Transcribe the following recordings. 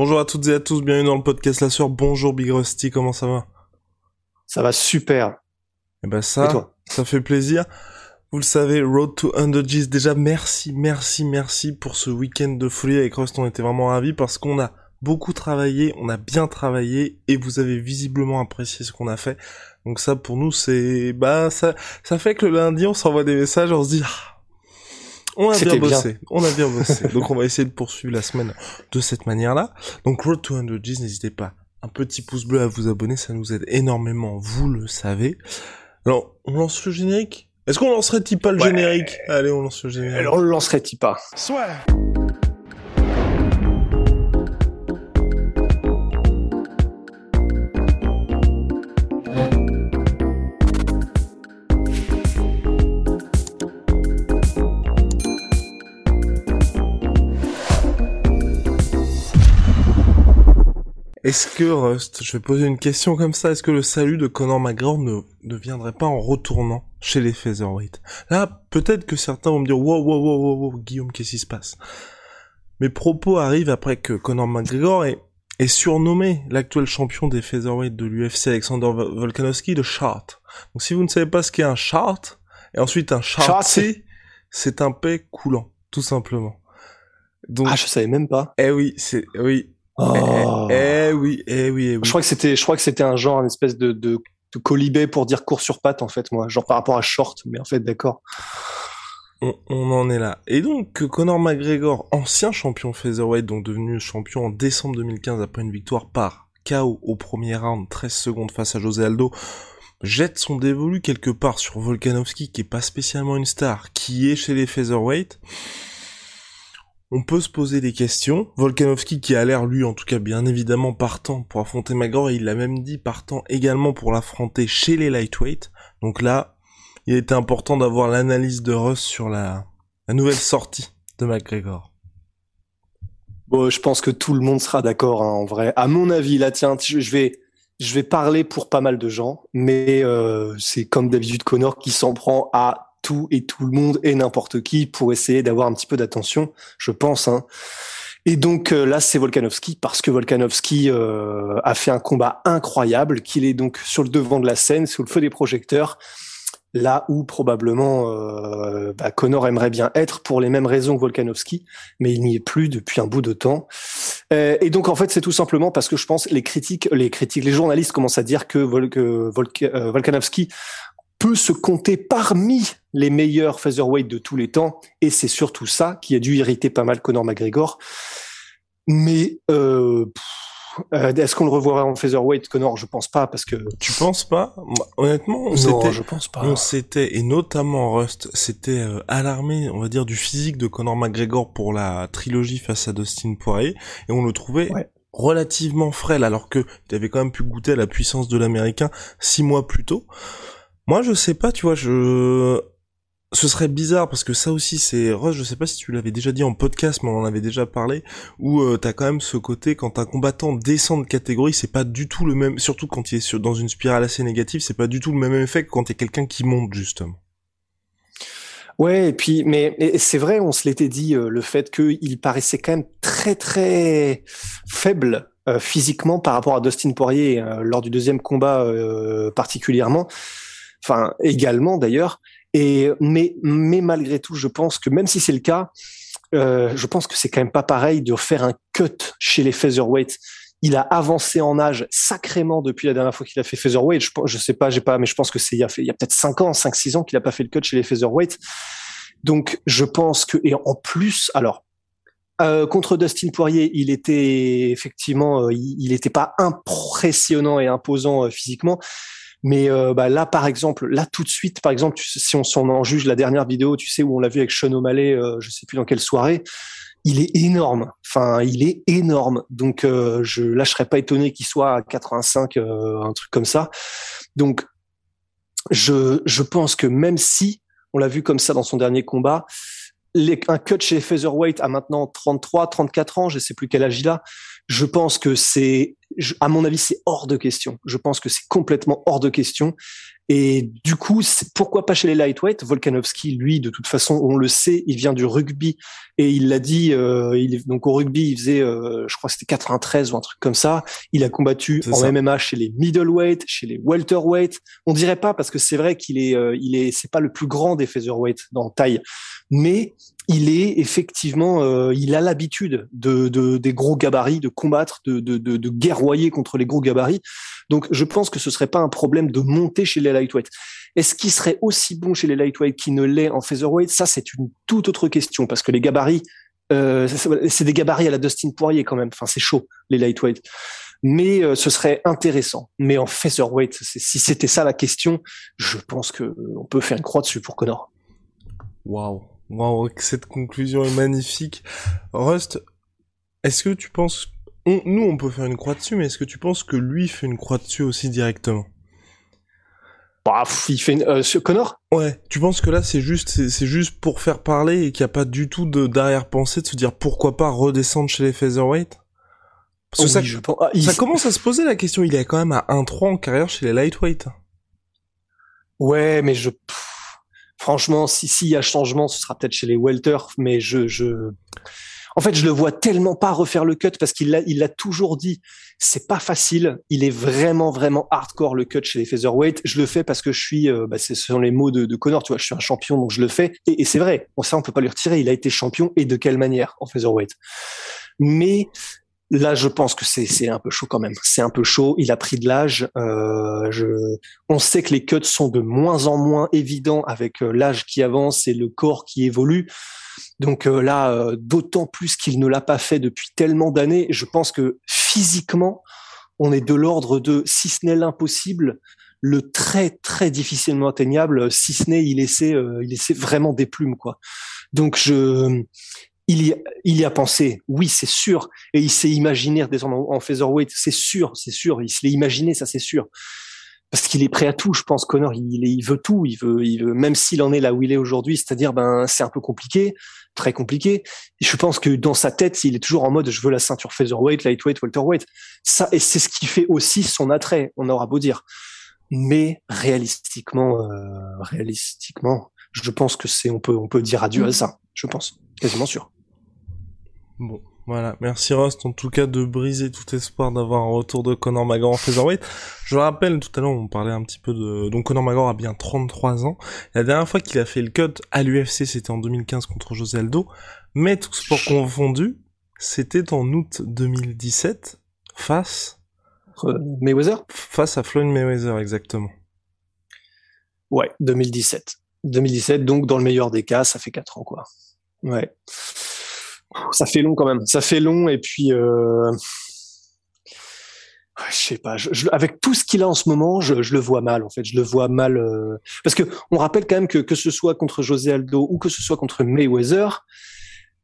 Bonjour à toutes et à tous, bienvenue dans le podcast La Sœur. Bonjour Big Rusty, comment ça va? Ça va super. Eh ben ça, ça fait plaisir. Vous le savez, Road to 100 G's. Déjà, merci, merci, merci pour ce week-end de folie avec Rust. On était vraiment ravis parce qu'on a beaucoup travaillé, on a bien travaillé et vous avez visiblement apprécié ce qu'on a fait. Donc ça, pour nous, c'est, bah, ça, ça fait que le lundi, on s'envoie des messages, on se dit, ah, on a bien bossé, on a bien bossé. Donc on va essayer de poursuivre la semaine de cette manière-là. Donc Road to 100 G's, n'hésitez pas. Un petit pouce bleu à vous abonner, ça nous aide énormément, vous le savez. Alors, on lance le générique? Est-ce qu'on lancerait Tipa le générique? Allez, on lance le générique. Alors on le lancerait Tipa. Soit. Est-ce que Rust, je vais poser une question comme ça, est-ce que le salut de Conor McGregor ne, ne viendrait pas en retournant chez les featherweight? Là, peut-être que certains vont me dire wow wow wow wow, wow Guillaume, qu'est-ce qui se passe? Mes propos arrivent après que Conor McGregor est, est surnommé l'actuel champion des featherweight de l'UFC Alexander Volkanovski de chart. Donc si vous ne savez pas ce qu'est un chart, et ensuite un chart, c'est un paix coulant, tout simplement. Donc, ah, je savais même pas. Eh oui, c'est oui, Oh. Eh, eh, oui, eh oui, eh oui. Je crois que c'était, je crois que c'était un genre, une espèce de, de, de colibé pour dire court sur patte en fait, moi, genre par rapport à short, mais en fait, d'accord. On, on, en est là. Et donc, Conor McGregor, ancien champion featherweight, donc devenu champion en décembre 2015 après une victoire par KO au premier round, 13 secondes face à José Aldo, jette son dévolu quelque part sur Volkanovski, qui est pas spécialement une star, qui est chez les featherweight on peut se poser des questions. Volkanovski qui a l'air lui en tout cas bien évidemment partant pour affronter Magor et il l'a même dit partant également pour l'affronter chez les lightweight. Donc là, il était important d'avoir l'analyse de Russ sur la, nouvelle sortie de McGregor. Bon, je pense que tout le monde sera d'accord hein, en vrai. À mon avis, là, tiens, je vais, je vais parler pour pas mal de gens, mais euh, c'est comme d'habitude Connor qui s'en prend à et tout le monde et n'importe qui pour essayer d'avoir un petit peu d'attention, je pense. Hein. Et donc euh, là, c'est Volkanovski parce que Volkanovski euh, a fait un combat incroyable, qu'il est donc sur le devant de la scène, sous le feu des projecteurs, là où probablement euh, bah, Connor aimerait bien être pour les mêmes raisons que Volkanovski, mais il n'y est plus depuis un bout de temps. Euh, et donc en fait, c'est tout simplement parce que je pense les critiques, les critiques, les journalistes commencent à dire que, Vol que Volkanovski peut se compter parmi les meilleurs featherweight de tous les temps, et c'est surtout ça qui a dû irriter pas mal Conor McGregor. Mais euh, euh, est-ce qu'on le revoira en featherweight, Conor? Je pense pas, parce que tu penses pas? Honnêtement, on non, je pense pas. On s'était et notamment Rust, c'était euh, alarmé, on va dire, du physique de Conor McGregor pour la trilogie face à Dustin Poirier, et on le trouvait. relativement frêle alors que tu avais quand même pu goûter à la puissance de l'américain six mois plus tôt. Moi, je sais pas, tu vois, je... Ce serait bizarre parce que ça aussi c'est Ross, je sais pas si tu l'avais déjà dit en podcast mais on en avait déjà parlé où euh, t'as quand même ce côté quand un combattant descend de catégorie, c'est pas du tout le même surtout quand il est dans une spirale assez négative, c'est pas du tout le même effet que quand a quelqu'un qui monte justement. Ouais, et puis mais c'est vrai, on se l'était dit euh, le fait qu'il paraissait quand même très très faible euh, physiquement par rapport à Dustin Poirier lors du deuxième combat particulièrement enfin également d'ailleurs. Et mais malgré tout, je pense que même si c'est le cas, euh, je pense que c'est quand même pas pareil de faire un cut chez les featherweight. Il a avancé en âge sacrément depuis la dernière fois qu'il a fait featherweight. Je, je sais pas, j'ai pas, mais je pense que c'est il y a, peut-être cinq ans, cinq six ans qu'il a pas fait le cut chez les featherweight. Donc je pense que et en plus, alors euh, contre Dustin Poirier, il était effectivement, euh, il n'était pas impressionnant et imposant physiquement, mais euh, bah, là, par exemple, là tout de suite, par exemple, si on s'en en juge la dernière vidéo, tu sais où on l'a vu avec Sean O'Malley, euh, je sais plus dans quelle soirée, il est énorme. Enfin, il est énorme. Donc, euh, je là, je serais pas étonné qu'il soit à 85, euh, un truc comme ça. Donc, je, je pense que même si on l'a vu comme ça dans son dernier combat, les, un cut chez Featherweight à maintenant 33, 34 ans, je sais plus quel âge il a. Je pense que c'est, à mon avis, c'est hors de question. Je pense que c'est complètement hors de question. Et du coup, pourquoi pas chez les lightweight Volkanovski, lui, de toute façon, on le sait, il vient du rugby et il l'a dit. Euh, il, donc au rugby, il faisait, euh, je crois, que c'était 93 ou un truc comme ça. Il a combattu en MMA chez les middleweight, chez les welterweight. On dirait pas parce que c'est vrai qu'il est, euh, il est, c'est pas le plus grand des featherweight dans taille, mais il est effectivement, il a l'habitude de, de, des gros gabarits, de combattre, de, de, de, de guerroyer contre les gros gabarits. Donc, je pense que ce serait pas un problème de monter chez les lightweight. Est-ce qu'il serait aussi bon chez les lightweight qu'il ne l'est en featherweight? Ça, c'est une toute autre question parce que les gabarits, euh, c'est des gabarits à la Dustin Poirier quand même. Enfin, c'est chaud les lightweight. Mais euh, ce serait intéressant. Mais en featherweight, si c'était ça la question, je pense que on peut faire une croix dessus pour Connor. Waouh. Wow, cette conclusion est magnifique. Rust, est-ce que tu penses... nous, on peut faire une croix dessus, mais est-ce que tu penses que lui fait une croix dessus aussi directement? Bah, il fait une... Euh, Connor? Ouais, tu penses que là c'est juste c'est juste pour faire parler et qu'il n'y a pas du tout de d'arrière-pensée de se dire pourquoi pas redescendre chez les featherweight? Parce que ça, je pense... Ah, ça commence à se poser la question, il est quand même à 1-3 en carrière chez les lightweight. Ouais, mais je franchement, si s'il y a changement, ce sera peut-être chez les welter, mais je, je, en fait, je le vois tellement pas refaire le cut parce qu'il l'a, il l'a toujours dit. C'est pas facile. Il est vraiment, vraiment hardcore le cut chez les featherweight. Je le fais parce que je suis, euh, bah, ce sont les mots de, de Connor, tu vois, je suis un champion, donc je le fais. Et, c'est vrai. Bon, ça, on peut pas lui retirer. Il a été champion et de quelle manière en featherweight. Mais Là, je pense que c'est un peu chaud quand même. C'est un peu chaud. Il a pris de l'âge. Euh, je... On sait que les cuts sont de moins en moins évidents avec euh, l'âge qui avance et le corps qui évolue. Donc euh, là, euh, d'autant plus qu'il ne l'a pas fait depuis tellement d'années. Je pense que physiquement, on est de l'ordre de, si ce n'est l'impossible, le très très difficilement atteignable, si ce n'est il essaie, il essaie vraiment des plumes quoi. Donc je il y, a, il y a pensé, oui, c'est sûr, et il s'est imaginé descendre en, en featherweight, c'est sûr, c'est sûr, il se l'est imaginé, ça c'est sûr, parce qu'il est prêt à tout. Je pense Connor, il, il veut tout, il veut, il veut, même s'il en est là où il est aujourd'hui, c'est-à-dire, ben, c'est un peu compliqué, très compliqué. Je pense que dans sa tête, il est toujours en mode, je veux la ceinture featherweight, lightweight, welterweight. Ça, et c'est ce qui fait aussi son attrait. On aura beau dire, mais réalistiquement, euh, réalistiquement, je pense que c'est, on peut, on peut dire adieu à ça. Je pense, quasiment sûr. Bon, voilà. Merci Rust, en tout cas, de briser tout espoir d'avoir un retour de Conor McGregor en featherweight. Je rappelle, tout à l'heure, on parlait un petit peu de... Donc Conor McGregor a bien 33 ans. La dernière fois qu'il a fait le cut à l'UFC, c'était en 2015 contre José Aldo. Mais tout sport confondu, c'était en août 2017, face... Mayweather Face à Floyd Mayweather, exactement. Ouais, 2017. 2017, donc dans le meilleur des cas, ça fait 4 ans, quoi. Ouais ça fait long quand même. Ça fait long et puis euh... je sais pas. Avec tout ce qu'il a en ce moment, je, le vois mal en fait. Je le vois mal euh... parce que on rappelle quand même que que ce soit contre José Aldo ou que ce soit contre Mayweather,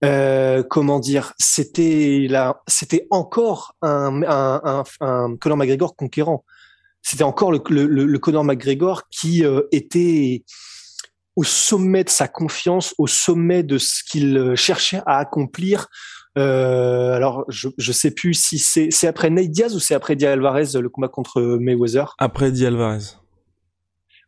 euh, comment dire, c'était là, c'était encore un, un Conor McGregor conquérant. C'était encore le, le, le, Conor McGregor qui euh, était au sommet de sa confiance, au sommet de ce qu'il euh, cherchait à accomplir. Euh, alors, je je sais plus si c'est c'est après Nate Diaz ou c'est après Di Alvarez le combat contre Mayweather? Après Di Alvarez.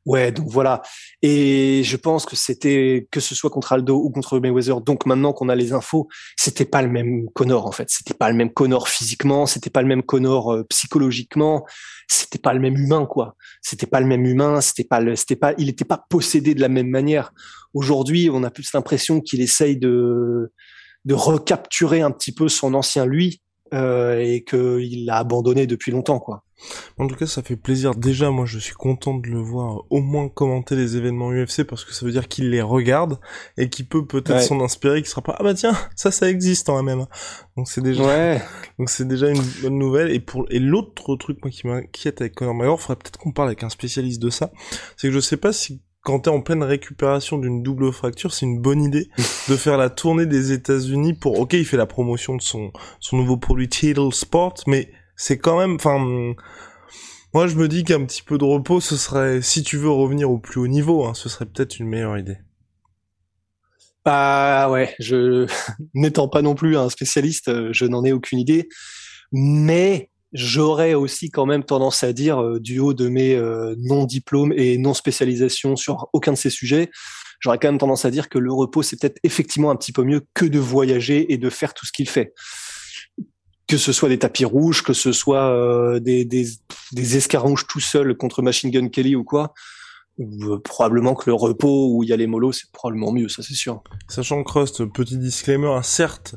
Ouais, donc voilà. Et je pense que c'était que ce soit contre Aldo ou contre Mayweather. Donc maintenant qu'on a les infos, c'était pas le même Connor en fait. C'était pas le même Connor physiquement, c'était pas le même Connor euh, psychologiquement, c'était pas le même humain quoi. C'était pas le même humain, c'était pas le, c'était pas, il était pas possédé de la même manière. Aujourd'hui, on a plus l'impression qu'il essaye de de recapturer un petit peu son ancien lui euh, et qu'il l'a abandonné depuis longtemps quoi. En tout cas, ça fait plaisir. Déjà, moi, je suis content de le voir au moins commenter les événements UFC parce que ça veut dire qu'il les regarde et qu'il peut peut-être s'en inspirer, qu'il sera pas ah bah tiens, ça, ça existe en même. Donc c'est déjà, ouais. donc c'est déjà une bonne nouvelle. Et pour et l'autre truc moi qui m'inquiète avec Conor McGregor, faudrait peut-être qu'on parle avec un spécialiste de ça. C'est que je sais pas si quand t'es en pleine récupération d'une double fracture, c'est une bonne idée de faire la tournée des États-Unis pour. Ok, il fait la promotion de son son nouveau produit Tidal Sport, mais c'est quand même. Enfin, moi je me dis qu'un petit peu de repos, ce serait, si tu veux revenir au plus haut niveau, hein, ce serait peut-être une meilleure idée. Ah ouais, je n'étant pas non plus un spécialiste, je n'en ai aucune idée, mais J'aurais aussi quand même tendance à dire, euh, du haut de mes euh, non-diplômes et non-spécialisations sur aucun de ces sujets, j'aurais quand même tendance à dire que le repos, c'est peut-être effectivement un petit peu mieux que de voyager et de faire tout ce qu'il fait. Que ce soit des tapis rouges, que ce soit euh, des, des, des tout seul contre Machine Gun Kelly ou quoi, probablement que le repos où il y a les molos, c'est probablement mieux, ça c'est sûr. Sachant que Rust, petit disclaimer, hein, certes,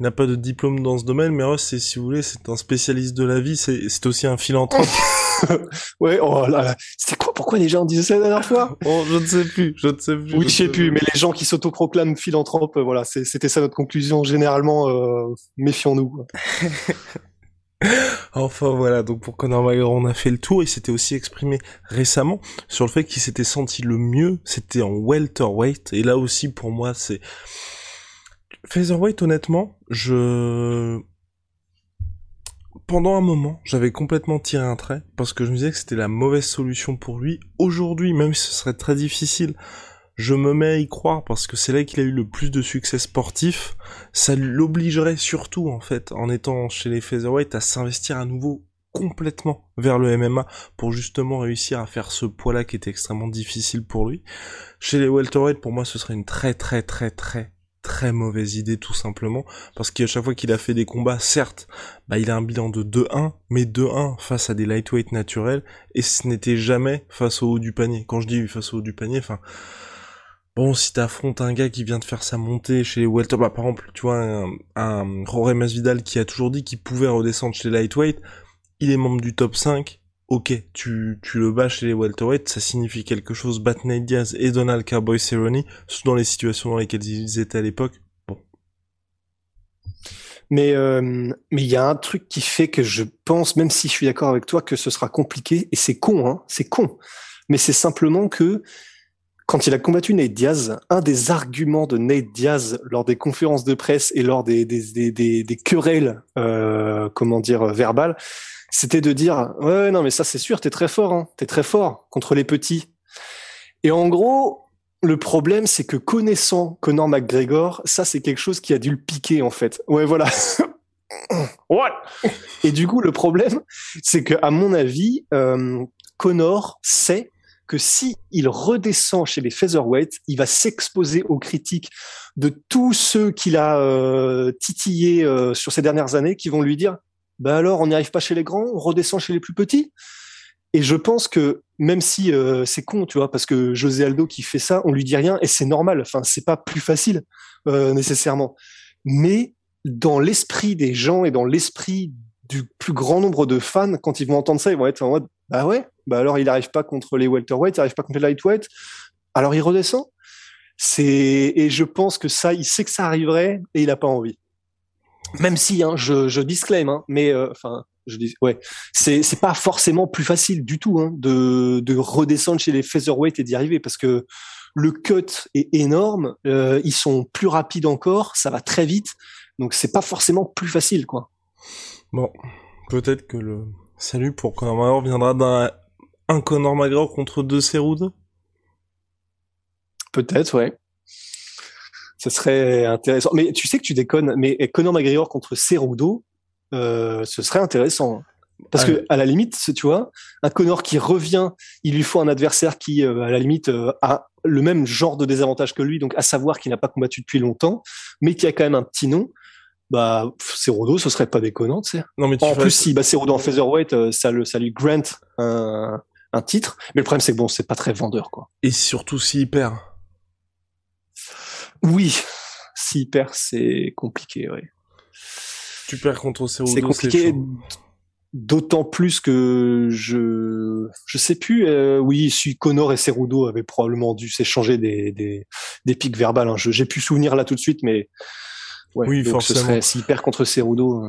N'a pas de diplôme dans ce domaine, mais c'est, si vous voulez, c'est un spécialiste de la vie, c'est, c'est aussi un philanthrope. ouais, oh là là. C'était quoi Pourquoi les gens disaient ça la dernière fois? Oh, Je ne sais plus, je ne sais plus. Oui, je sais plus, mais les gens qui s'autoproclament philanthropes, euh, voilà, c'était ça notre conclusion. Généralement, euh, méfions-nous. enfin voilà, donc pour Conor McGregor, on a fait le tour. Il s'était aussi exprimé récemment sur le fait qu'il s'était senti le mieux, c'était en welterweight. Et là aussi, pour moi, c'est Featherweight, honnêtement, je... Pendant un moment, j'avais complètement tiré un trait, parce que je me disais que c'était la mauvaise solution pour lui. Aujourd'hui, même si ce serait très difficile, je me mets à y croire, parce que c'est là qu'il a eu le plus de succès sportif. Ça l'obligerait surtout, en fait, en étant chez les Featherweight, à s'investir à nouveau complètement vers le MMA pour justement réussir à faire ce poids-là qui était extrêmement difficile pour lui. Chez les welterweight, pour moi, ce serait une très très très très très mauvaise idée tout simplement parce qu'à chaque fois qu'il a fait des combats certes bah il a un bilan de 2-1 mais 2-1 face à des lightweight naturels et ce n'était jamais face au haut du panier. Quand je dis face au haut du panier enfin bon si t'affrontes un gars qui vient de faire sa montée chez les welter bah par exemple tu vois un, un Jorge Masvidal qui a toujours dit qu'il pouvait redescendre chez les lightweight il est membre du top 5 ok, tu, le bats chez les welterweight, ça signifie quelque chose. Bat Nate Diaz et Donald Cowboy Cerrone, dans les situations dans lesquelles ils étaient à l'époque. Bon. Mais euh, mais il y a un truc qui fait que je pense, même si je suis d'accord avec toi, que ce sera compliqué. Et c'est con, hein, c'est con. Mais c'est simplement que quand il a combattu Nate Diaz, un des arguments de Nate Diaz lors des conférences de presse et lors des, querelles, euh, comment dire, verbales, c'était de dire ouais non mais ça c'est sûr t'es très fort hein, t'es très fort contre les petits. Et en gros le problème c'est que connaissant Conor McGregor ça c'est quelque chose qui a dû le piquer en fait. Ouais voilà. Ouais et du coup le problème c'est que à mon avis euh, Conor sait que si il redescend chez les featherweight, il va s'exposer aux critiques de tous ceux qu'il a euh, titillés euh, sur ces dernières années, qui vont lui dire bah alors on n'y arrive pas chez les grands, on redescend chez les plus petits. Et je pense que même si euh, c'est con, tu vois, parce que José Aldo qui fait ça, on lui dit rien et c'est normal. Enfin, c'est pas plus facile euh, nécessairement. Mais dans l'esprit des gens et dans l'esprit du plus grand nombre de fans, quand ils vont entendre ça, ils vont être en mode bah ouais, bah alors il n'arrive pas contre les welterweight, il n'arrive pas contre les lightweight, alors il redescend. Et je pense que ça, il sait que ça arriverait et il a pas envie. Même si, hein, je, je disclaim, hein, mais euh, enfin, je dis, ouais, c'est c'est pas forcément plus facile du tout hein, de de redescendre chez les featherweight et d'y arriver parce que le cut est énorme, euh, ils sont plus rapides encore, ça va très vite, donc c'est pas forcément plus facile, quoi. Bon, peut-être que le salut pour Conor McGregor viendra d'un un Conor McGregor contre deux Cerudo. Peut-être, ouais. Ce serait intéressant. Mais tu sais que tu déconnes, mais Conor McGregor contre Cerudo, euh, ce serait intéressant. Parce que à la limite, tu vois, un Conor qui revient, il lui faut un adversaire qui, euh, à la limite, euh, a le même genre de désavantage que lui, donc à savoir qu'il n'a pas combattu depuis longtemps, mais qui a quand même un petit nom. bah Cerudo, ce serait pas déconnant, tu sais. Non, mais tu en plus, si bah, Cerudo en featherweight, ça, le, ça lui grant un, un titre. Mais le problème, c'est que bon, c'est pas très vendeur, quoi. Et surtout s'il perd. Oui, s'il perd, c'est compliqué, oui. Tu perds contre Cerudo, C'est compliqué. D'autant plus que je je sais plus. euh, oui, si Connor et Cerudo avaient probablement dû s'échanger des des des pics verbales. Hein. Je- J'ai plus souvenir là tout de suite, mais ouais, Oui, donc forcément. S'il perd contre Cerudo.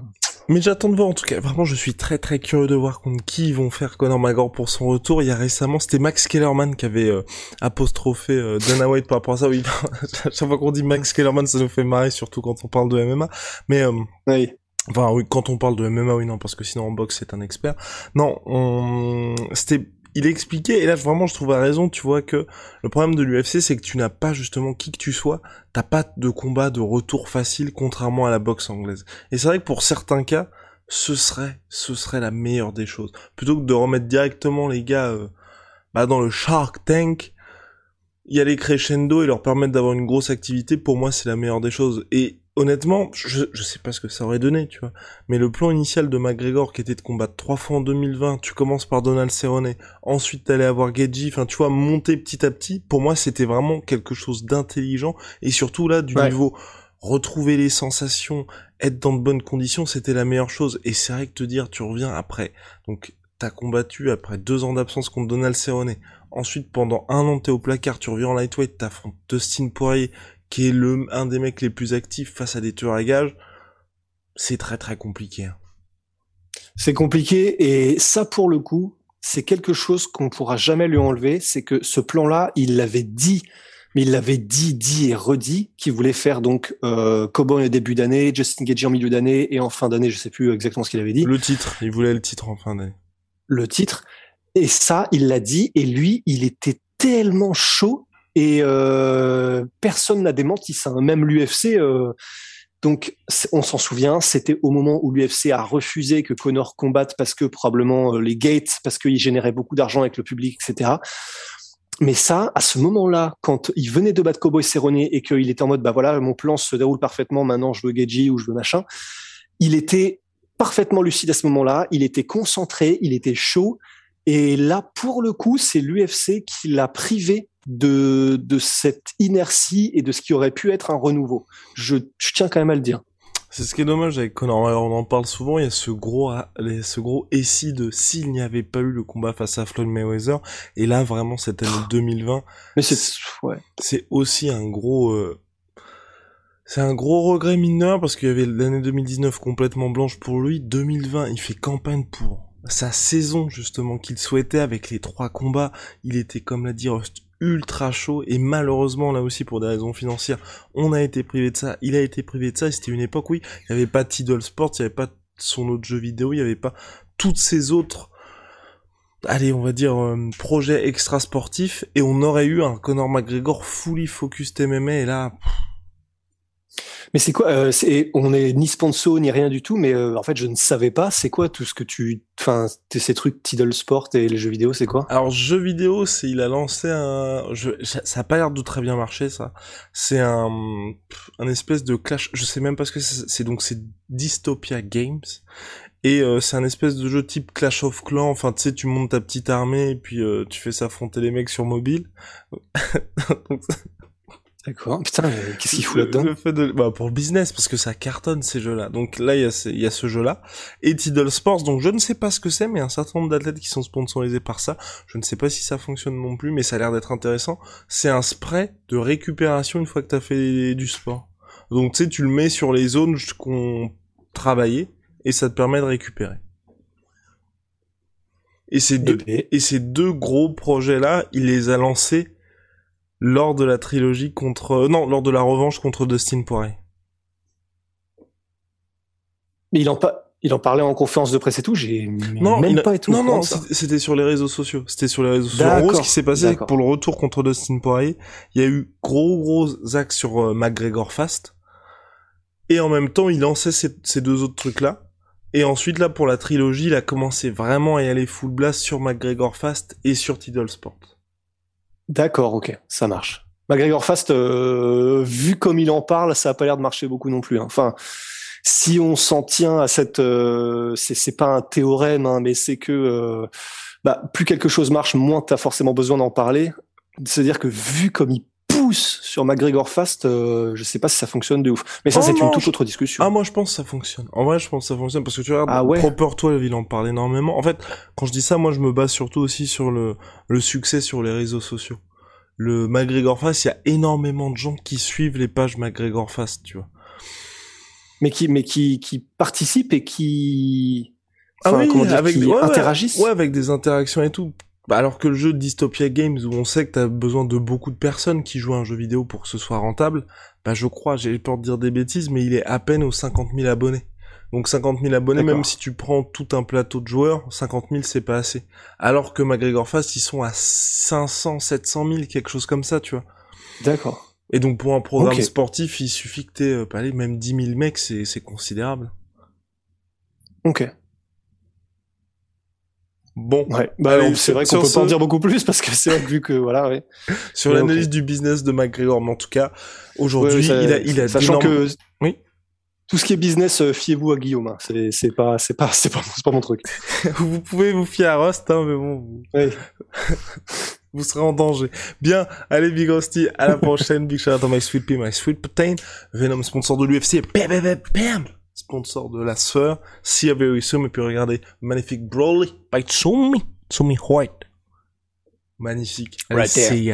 Mais j'attends de voir en tout cas. Vraiment, je suis très très curieux de voir contre qui ils vont faire Conor McGregor pour son retour. Il y a récemment, c'était Max Kellerman qui avait euh, apostrophé euh, Dana White par rapport à ça. Oui, chaque fois qu'on dit Max Kellerman, ça nous fait marrer, surtout quand on parle de MMA. Mais euh, Oui. Enfin, oui, quand on parle de MMA, oui, non, parce que sinon en boxe, c'est un expert. Non, on... c'était, il expliquait, et là, vraiment, je trouve à raison, tu vois, que le problème de l'UFC, c'est que tu n'as pas, justement, qui que tu sois, t'as pas de combat de retour facile, contrairement à la boxe anglaise. Et c'est vrai que pour certains cas, ce serait, ce serait la meilleure des choses. Plutôt que de remettre directement les gars, euh, bah, dans le Shark Tank, y aller crescendo et leur permettre d'avoir une grosse activité, pour moi, c'est la meilleure des choses. Honnêtement, je, je sais pas ce que ça aurait donné, tu vois. Mais le plan initial de McGregor, qui était de combattre trois fois en 2020, tu commences par Donald Cerrone, ensuite t'allais avoir Geji, enfin, tu vois, monter petit à petit, pour moi, c'était vraiment quelque chose d'intelligent, et surtout là, du Ouais. niveau retrouver les sensations, être dans de bonnes conditions, c'était la meilleure chose. Et c'est vrai que te dire, tu reviens après, donc, t'as combattu après deux ans d'absence contre Donald Cerrone, Ensuite, pendant un an, t'es au placard, tu reviens en lightweight, t'affrontes Dustin Poirier, qui est le, un des mecs les plus actifs face à des tueurs à gages. C'est très très compliqué. hein. C'est compliqué et ça pour le coup, c'est quelque chose qu'on pourra jamais lui enlever, c'est que ce plan-là, il l'avait dit, mais il l'avait dit, dit et redit qu'il voulait faire donc euh, Cowboy au début d'année, Justin Gagey en milieu d'année et en fin d'année, je sais plus exactement ce qu'il avait dit, le, Le titre, il voulait le titre en fin d'année. titre. Et ça, il l'a dit et lui, il était tellement chaud et euh, personne n'a démenti ça. Même l'UFC. Euh, donc, on s'en souvient, c'était au moment où l'UFC a refusé que Connor combatte parce que probablement euh, les gates, parce qu'il générait beaucoup d'argent avec le public, etc. Mais ça, à ce moment-là, quand il venait de battre Cowboy Cerrone et qu'il était en mode, bah voilà, mon plan se déroule parfaitement, maintenant je veux Geji ou je veux machin, il était parfaitement lucide à ce moment-là, il était concentré, il était chaud, et là, pour le coup, c'est l'UFC qui l'a privé de, de cette inertie et de ce qui aurait pu être un renouveau. Je, je tiens quand même à le dire. C'est ce qui est dommage avec Conor on en parle souvent, il y a ce gros, ce gros essai de s'il n'y avait pas eu le combat face à Floyd Mayweather, et là vraiment cette année 2020, Mais c'est, ouais. c'est aussi un gros, euh, c'est un gros regret mineur parce qu'il y avait l'année 2019 complètement blanche pour lui, 2020 il fait campagne pour sa saison justement qu'il souhaitait avec les trois combats, il était comme l'a dit ultra chaud. Et malheureusement là aussi pour des raisons financières on a été privé de ça, il a été privé de ça. Et c'était une époque oui il n'y avait pas Tidal Sports, il n'y avait pas son autre jeu vidéo, il n'y avait pas toutes ces autres allez, on va dire, euh, projets extra sportifs, et on aurait eu un Conor McGregor fully focused MMA, et là, Mais c'est quoi euh, c'est, On est ni sponsor ni rien du tout, mais euh, en fait, je ne savais pas. C'est quoi tout ce que tu, enfin, ces trucs Tidal Sport et les jeux vidéo, c'est quoi? Alors jeu vidéo, c'est, il a lancé un, je, ça ça a pas l'air de très bien marcher, ça. C'est un, un espèce de clash, je sais même pas ce que c'est, c'est donc c'est Dystopia Games, et euh, c'est un espèce de jeu type Clash of Clans, enfin, tu sais, tu montes ta petite armée, et puis euh, tu fais s'affronter les mecs sur mobile. D'accord. Putain, qu'est-ce qu'il fout là-dedans Le fait de, bah, pour le business, parce que ça cartonne ces jeux-là. Donc là, il y a, ce- il y a ce jeu-là. Et Tidal Sports, donc je ne sais pas ce que c'est, mais un certain nombre d'athlètes qui sont sponsorisés par ça. Je ne sais pas si ça fonctionne non plus, mais ça a l'air d'être intéressant. C'est un spray de récupération une fois que t'as fait du sport. Donc tu sais, tu le mets sur les zones qu'on travaillait, et ça te permet de récupérer. Et ces deux, Eh ben, et ces deux gros projets-là, il les a lancés lors de la trilogie contre... euh, non, lors de la revanche contre Dustin Poirier. Mais il en, pa- il en parlait en conférence de presse et tout. J'ai Non, même il a- pas été non, non, c'était- sur les réseaux sociaux. C'était sur les réseaux sociaux. En gros, ce qui s'est passé, c'est que d'accord. pour le retour contre Dustin Poirier, il y a eu gros gros axes sur euh, McGregor Fast. Et en même temps, il lançait ces, ces deux autres trucs-là. Et ensuite, là, pour la trilogie, il a commencé vraiment à y aller full blast sur McGregor Fast et sur Tidal Sport. D'accord, ok, ça marche. McGregor Fast, euh, vu comme il en parle, ça a pas l'air de marcher beaucoup non plus. hein. Enfin, si on s'en tient à cette, euh, c'est pas un théorème, hein, mais c'est que euh, bah, plus quelque chose marche, moins tu as forcément besoin d'en parler. C'est-à-dire que vu comme il sur McGregor Fast, euh, je sais pas si ça fonctionne de ouf. Mais ça, oh c'est une toute autre discussion. Ah, moi, je pense que ça fonctionne. En vrai, je pense que ça fonctionne parce que tu regardes, ah ouais. Proper 12, il en parle énormément. En fait, quand je dis ça, moi, je me base surtout aussi sur le, le succès sur les réseaux sociaux. Le McGregor Fast, il y a énormément de gens qui suivent les pages McGregor Fast, tu vois. Mais qui, mais qui, qui participent et qui, ah oui, avec, qui interagissent. Ouais, avec des interactions et tout. Bah, alors que le jeu Dystopia Games, où on sait que t'as besoin de beaucoup de personnes qui jouent à un jeu vidéo pour que ce soit rentable, bah je crois, j'ai peur de dire des bêtises, mais il est à peine aux 50 000 abonnés. Donc 50 000 abonnés, même si tu prends tout un plateau de joueurs, 50 000 c'est pas assez. Alors que McGregor Fast, ils sont à 500, 700 000, quelque chose comme ça, tu vois. D'accord. Et donc pour un programme sportif, il suffit que t'aies, euh, même 10 000 mecs, c'est considérable. Ok. Bon, ouais. bah, c'est vrai qu'on peut pas en dire beaucoup plus parce que c'est vrai vu que voilà, ouais. sur l'analyse du business de McGregor, mais en tout cas, aujourd'hui, il a, il a sachant que oui, tout ce qui est business, euh, fiez-vous à Guillaume. Hein. C'est, c'est pas, c'est pas, c'est pas, c'est pas mon truc. vous pouvez vous fier à Rust, hein, mais bon, vous... Vous serez en danger. Bien, allez Big Rusty, à la prochaine. Big shout out à My Sweet Pea, My Sweet Protein, Venom sponsor de l'UFC. Bam, bam, bam, bam sponsor de la sphère. See you very soon. Et puis regardez, magnifique Broly by Tsumi. Tsumi White. Magnifique. Right there. See